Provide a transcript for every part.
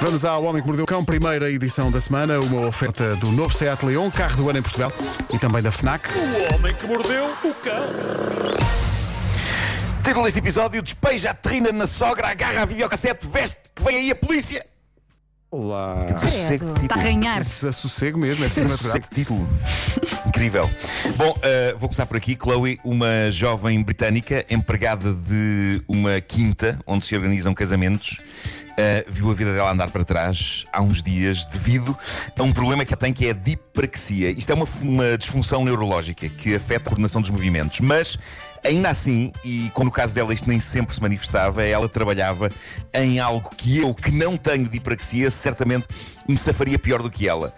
Vamos ao Homem que Mordeu o Cão, primeira edição da semana, uma oferta do novo Seat Leon, carro do ano em Portugal e também da FNAC. O homem que mordeu o cão. Título deste episódio: Despeja a terrina na sogra, agarra a videocassete, veste que vem aí a polícia. Olá. Desassossego de Está a título. ganhar. Desassossego mesmo, é assim natural. Desassossego de título. Incrível. Bom, uh, vou começar por aqui. Chloe, uma jovem britânica, empregada de uma quinta onde se organizam casamentos. uh, viu a vida dela andar para trás há uns dias devido a um problema que ela tem que é a dipraxia. Isto é uma, uma disfunção neurológica que afeta a coordenação dos movimentos, mas Ainda assim, e como no caso dela isto nem sempre se manifestava, ela trabalhava em algo que eu, que não tenho de hipraxia, certamente me safaria pior do que ela,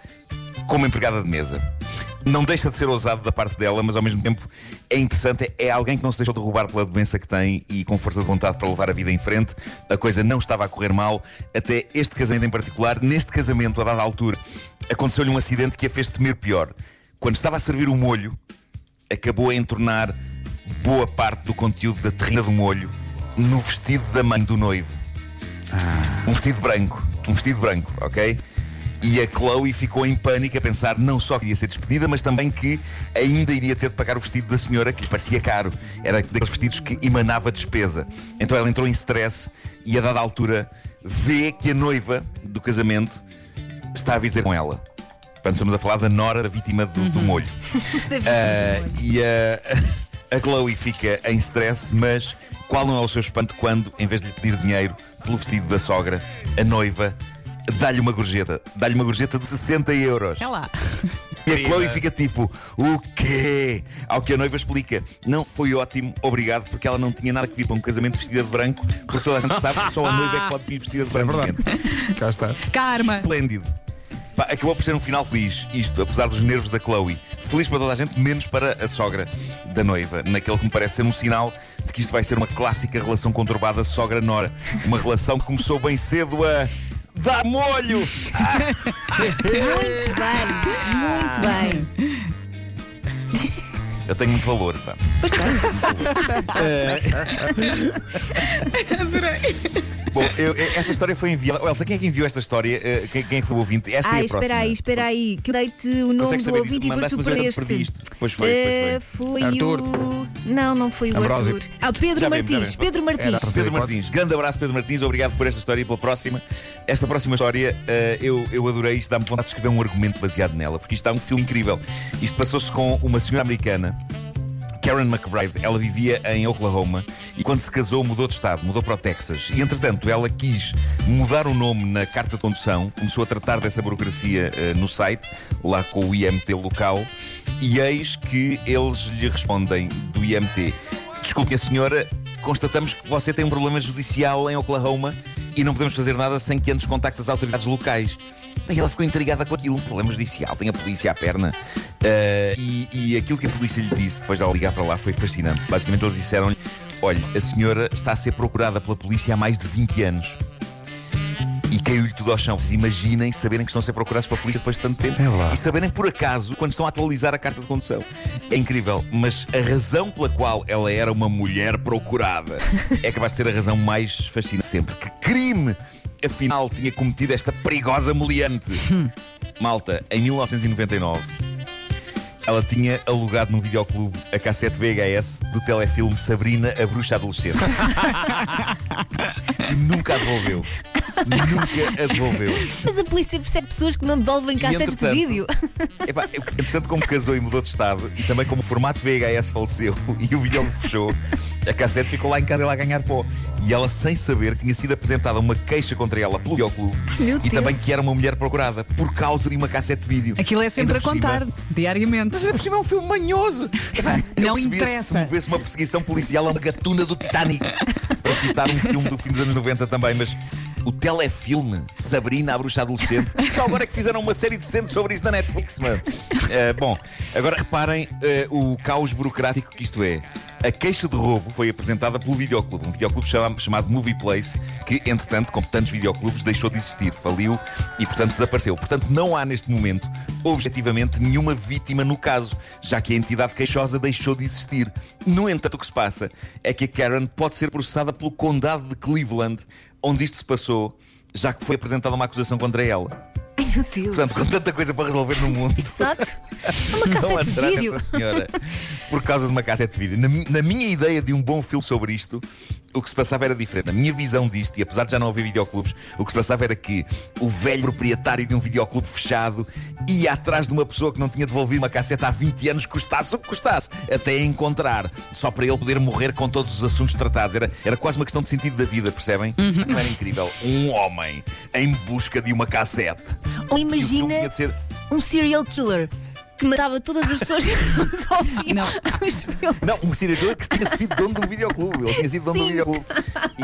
como empregada de mesa. Não deixa de ser ousado da parte dela, mas ao mesmo tempo é interessante. É alguém que não se deixou derrubar pela doença que tem e com força de vontade para levar a vida em frente. A coisa não estava a correr mal, até este casamento em particular. Neste casamento, a dada altura, aconteceu-lhe um acidente que a fez temer pior. Quando estava a servir o molho, acabou a entornar boa parte do conteúdo da terrina do molho no vestido da mãe do noivo. Um vestido branco. Um vestido branco, ok? E a Chloe ficou em pânico a pensar não só que ia ser despedida, mas também que ainda iria ter de pagar o vestido da senhora, que lhe parecia caro. Era daqueles vestidos que emanava despesa. Então ela entrou em stress e, a dada altura, vê que a noiva do casamento está a vir ter com ela. Portanto, estamos a falar da nora da vítima do, do molho. Ah, e a, a Chloe fica em stress, mas qual não é o seu espanto quando, em vez de lhe pedir dinheiro pelo vestido da sogra, a noiva dá-lhe uma gorjeta. Dá-lhe uma gorjeta de 60 euros. É lá. E a Chloe fica tipo, o quê? Ao que a noiva explica, não, foi ótimo, obrigado, porque ela não tinha nada que vir para um casamento vestida de branco, porque toda a gente sabe que só a noiva é que pode vir vestida de É branco. verdade. gente. Cá está. Karma. Esplêndido. Pá, acabou por ser um final feliz, isto, apesar dos nervos da Chloe. Feliz para toda a gente, menos para a sogra da noiva, naquele que me parece ser um sinal de que isto vai ser uma clássica relação conturbada sogra-nora. Uma relação que começou bem cedo a. dar molho! Muito bem, muito bem. Eu tenho muito valor, pá. Pois tens. Bom, eu- eu- esta história foi enviada. Elsa, quem é que enviou esta história? Eh, Quem, quem é que foi o ouvinte? Esta Ai, é a próxima. espera aí, espera aí. Que dei-te o nome do ouvinte e depois tu mas eu ainda perdeste. perdi isto. Pois foi, Eh, pois foi Arthur. o. Não, não foi o Ambrósio. Arthur. Ah, Pedro Já Martins. vemos. Pedro Martins. Era- Pedro. Martins, grande abraço, Pedro Martins, obrigado por esta história e pela próxima. Esta próxima história eh, eu, eu adorei, isto dá-me vontade de escrever um argumento baseado nela, porque isto dá um filme incrível. Isto passou-se com uma senhora americana. Karen McBride, ela vivia em Oklahoma e quando se casou mudou de estado, mudou para o Texas. E entretanto ela quis mudar o nome na carta de condução, começou a tratar dessa burocracia eh, no site, lá com o IMT local, e eis que eles lhe respondem do IMT: Desculpe, a senhora, constatamos que você tem um problema judicial em Oklahoma e não podemos fazer nada sem que antes contacte as autoridades locais. E ela ficou intrigada com aquilo, um problema judicial, tem a polícia à perna. Ah, e, e aquilo que a polícia lhe disse depois de ela ligar para lá foi fascinante. Basicamente, eles disseram-lhe: Olha, a senhora está a ser procurada pela polícia há mais de 20 anos. E caiu-lhe tudo ao chão. Vocês imaginem saberem que estão a ser procurados pela polícia depois de tanto tempo. É. E saberem por acaso quando estão a atualizar a carta de condução. É incrível, mas a razão pela qual ela era uma mulher procurada é capaz de ser a razão mais fascinante sempre. Que crime, afinal, tinha cometido esta perigosa meliante? Malta, em 1999. Ela tinha alugado num videoclube a cassete VHS do telefilme Sabrina, a Bruxa Adolescente. e nunca a devolveu. Nunca a devolveu. Mas a polícia percebe pessoas que não devolvem cassetes de vídeo. Epá, entretanto, como casou e mudou de estado, e também como o formato VHS faleceu e o vídeo fechou, a cassete ficou lá em casa ela a ganhar pó. E ela, sem saber, tinha sido apresentada uma queixa contra ela pelo videoclube e Deus. também que era uma mulher procurada por causa de uma cassete de vídeo. Aquilo é sempre a por cima- contar, diariamente. Mas ainda por cima é um filme manhoso. Eu Não interessa. Se movesse uma perseguição policial a uma gatuna do Titanic. Para citar um filme do fim dos anos 90 também, mas. O telefilme Sabrina, a bruxa adolescente. Só agora é que fizeram uma série decente sobre isso na Netflix, mano. Eh, bom, agora reparem eh, o caos burocrático que isto é. A queixa de roubo foi apresentada pelo videoclube, um videoclube chama- chamado Movie Place, que, entretanto, como tantos videoclubes, deixou de existir, faliu e, portanto, desapareceu. Portanto, não há neste momento, objetivamente, nenhuma vítima no caso, já que a entidade queixosa deixou de existir. No entanto, o que se passa é que a Karen pode ser processada pelo Condado de Cleveland, onde isto se passou. já que foi apresentada uma acusação contra ela. Meu Deus. Portanto, com tanta coisa para resolver no mundo. Exato. Uma cassete de vídeo. senhora por causa de uma cassete de vídeo. Na, na minha ideia de um bom filme sobre isto, o que se passava era diferente. Na minha visão disto, e apesar de já não haver videoclubes, o que se passava era que o velho proprietário de um videoclube fechado ia atrás de uma pessoa que não tinha devolvido uma cassete há 20 anos, custasse o que custasse, até a encontrar, só para ele poder morrer com todos os assuntos tratados. Era, era quase uma questão de sentido da vida, percebem? Não era incrível? Um homem em busca de uma cassete. Ou imagina um serial killer que matava todas as pessoas que envolviam Não. os filmes. Não, um seriador que tinha sido dono de um videoclube. Ele tinha sido dono de um videoclube.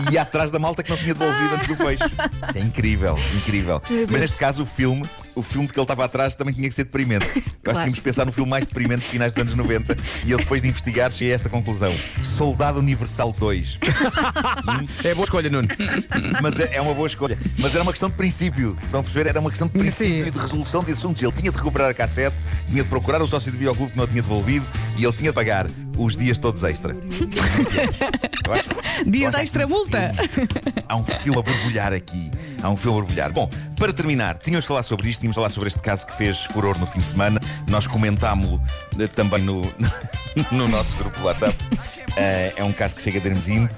E ia atrás da malta que não tinha devolvido antes do fecho. Isso é incrível, incrível. Mas neste caso, o filme, o filme de que ele estava atrás também tinha que ser deprimente. Eu acho que Claro. tínhamos que pensar no filme mais deprimente de finais dos anos 90. E eu, depois de investigar, cheguei a esta conclusão: Soldado Universal 2. É boa escolha, Nuno. Mas é, é uma boa escolha. Mas era uma questão de princípio. Estão a perceber? Era uma questão de princípio e de resolução de assuntos. Ele tinha de recuperar a cassete, tinha de procurar o sócio do videoclube que não a tinha devolvido e ele tinha de pagar os dias todos extra. Eu acho- eu Dias extra multa. Há um filme a borbulhar aqui. Há um filme a borbulhar. Bom, para terminar, tínhamos de falar sobre isto, tínhamos de falar sobre este caso que fez furor no fim de semana. Nós comentámo-lo eh, também no, no nosso grupo do WhatsApp. Eh, é um caso que chega de Hermesinde.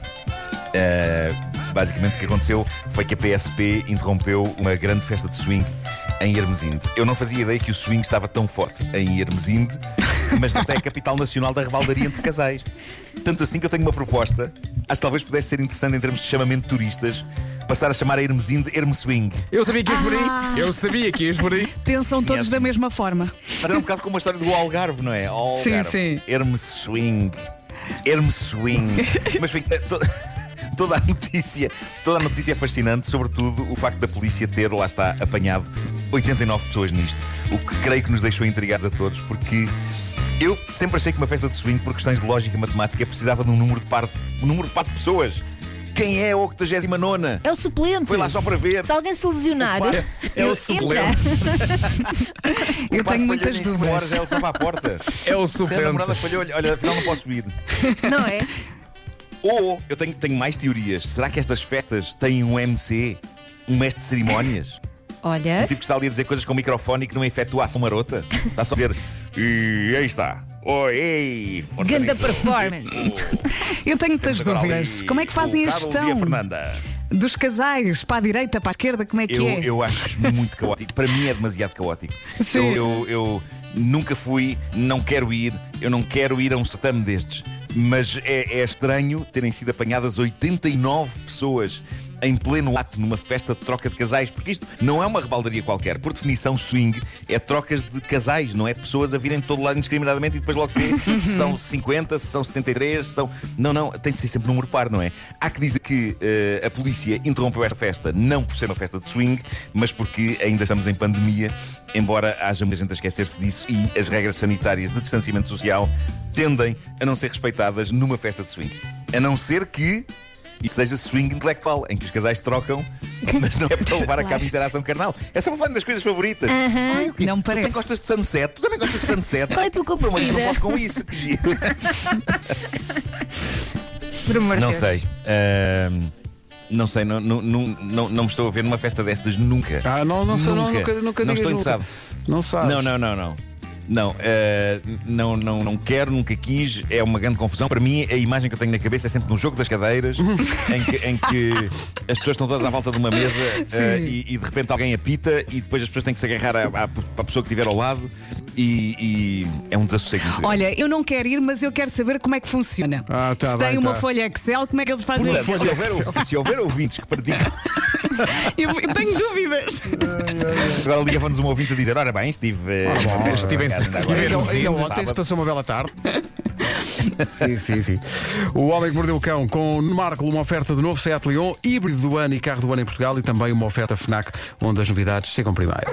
Uh, basicamente o que aconteceu foi que a PSP interrompeu uma grande festa de swing em Hermesinde. Eu não fazia ideia que o swing estava tão forte em Hermesinde, mas até é a capital nacional da rebaldaria entre casais. Tanto assim que eu tenho uma proposta, acho que talvez pudesse ser interessante em termos de chamamento de turistas, passar a chamar a Hermesinde Hermeswing. Eu sabia que ias por aí. Eu sabia que ias por aí. Pensam todos Conhece-me. da mesma forma. Mas era um bocado como a história do Algarve, não é? Algarve. sim. Hermeswing. Hermeswing. Mas enfim, eh, to- toda a notícia, toda a notícia é fascinante, sobretudo o facto da polícia ter, lá está, apanhado 89 pessoas nisto. O que creio que nos deixou intrigados a todos, porque eu sempre achei que uma festa de swing, por questões de lógica e matemática, precisava de um número de par, um número de par de pessoas. Quem é a 89? É o suplente. Foi lá só para ver. Se alguém se lesionar, Opa, é o suplente. Eu tenho muitas dúvidas. ele estava à porta. É o Se a namorada suplente. falhou, olha, olha, afinal não posso ir. Não é? Ou eu tenho, tenho mais teorias. Será que estas festas têm um MC, um mestre de cerimónias? Um Olha, tipo que está ali a dizer coisas com microfone e que não efetua a ação marota? Está só a dizer. E aí está. Oi, Ganda performance. Eu tenho muitas dúvidas. Como é que fazem a gestão Fernanda. dos casais? Para a direita, para a esquerda, como é que Eu, é? eu acho muito caótico. Para mim é demasiado caótico. Sim. Eu, eu- eu nunca fui, não quero ir, eu não quero ir a um certame destes. Mas é, é estranho terem sido apanhadas 89 pessoas em pleno ato numa festa de troca de casais, porque isto não é uma rebaldaria qualquer. Por definição, swing é trocas de casais, não é pessoas a virem de todo lado indiscriminadamente e depois logo se vê se são 50, se são 73, se são. Não, não, tem de ser sempre número par, não é? Há que dizer que eh, a polícia interrompeu esta festa não por ser uma festa de swing, mas porque ainda estamos em pandemia, embora haja muita gente a esquecer-se disso e as regras sanitárias de distanciamento social tendem a não ser respeitadas numa festa de swing. A não ser que. Isso seja swing intelectual, em que os casais trocam, mas não é para levar a cabo interação carnal. É só para falar das coisas favoritas. Ai, o quê? Não me Tu parece. também gostas de sunset? Tu também gostas de sunset? Qual é a tua cor Meu marido não preferida? pode com isso, que giro. por amor de Não Deus. sei. Ahm, não sei, não, não, não, não, não me estou a ver numa festa destas nunca. Ah, não, não sei, não, nunca, nunca, nunca não digas estou nunca. interessado. Não sabes. Não, não, não, não. Não, eh, não, não, não quero, nunca quis, é uma grande confusão. Para mim, a imagem que eu tenho na cabeça é sempre no jogo das cadeiras, em, que, em que as pessoas estão todas à volta de uma mesa eh, e, e de repente alguém apita e depois as pessoas têm que se agarrar à, à- à pessoa que estiver ao lado e, e é um desassossego. Olha, eu não quero ir, mas eu quero saber como é que funciona. Ah, tá Se bem, tem uma tá. folha Excel, como é que eles fazem Portanto, isso? se houver, se houver ouvintes que praticam, Eu tenho dúvidas. agora liga-nos um ouvinte a dizer: Ora bem, estive. bom, estive em- ainda ontem se passou uma bela tarde. sim, sim, sim. O Homem que Mordeu o Cão com no Marco uma oferta de novo Seat Leon, híbrido do ano e carro do ano em Portugal e também uma oferta FNAC onde as novidades chegam primeiro.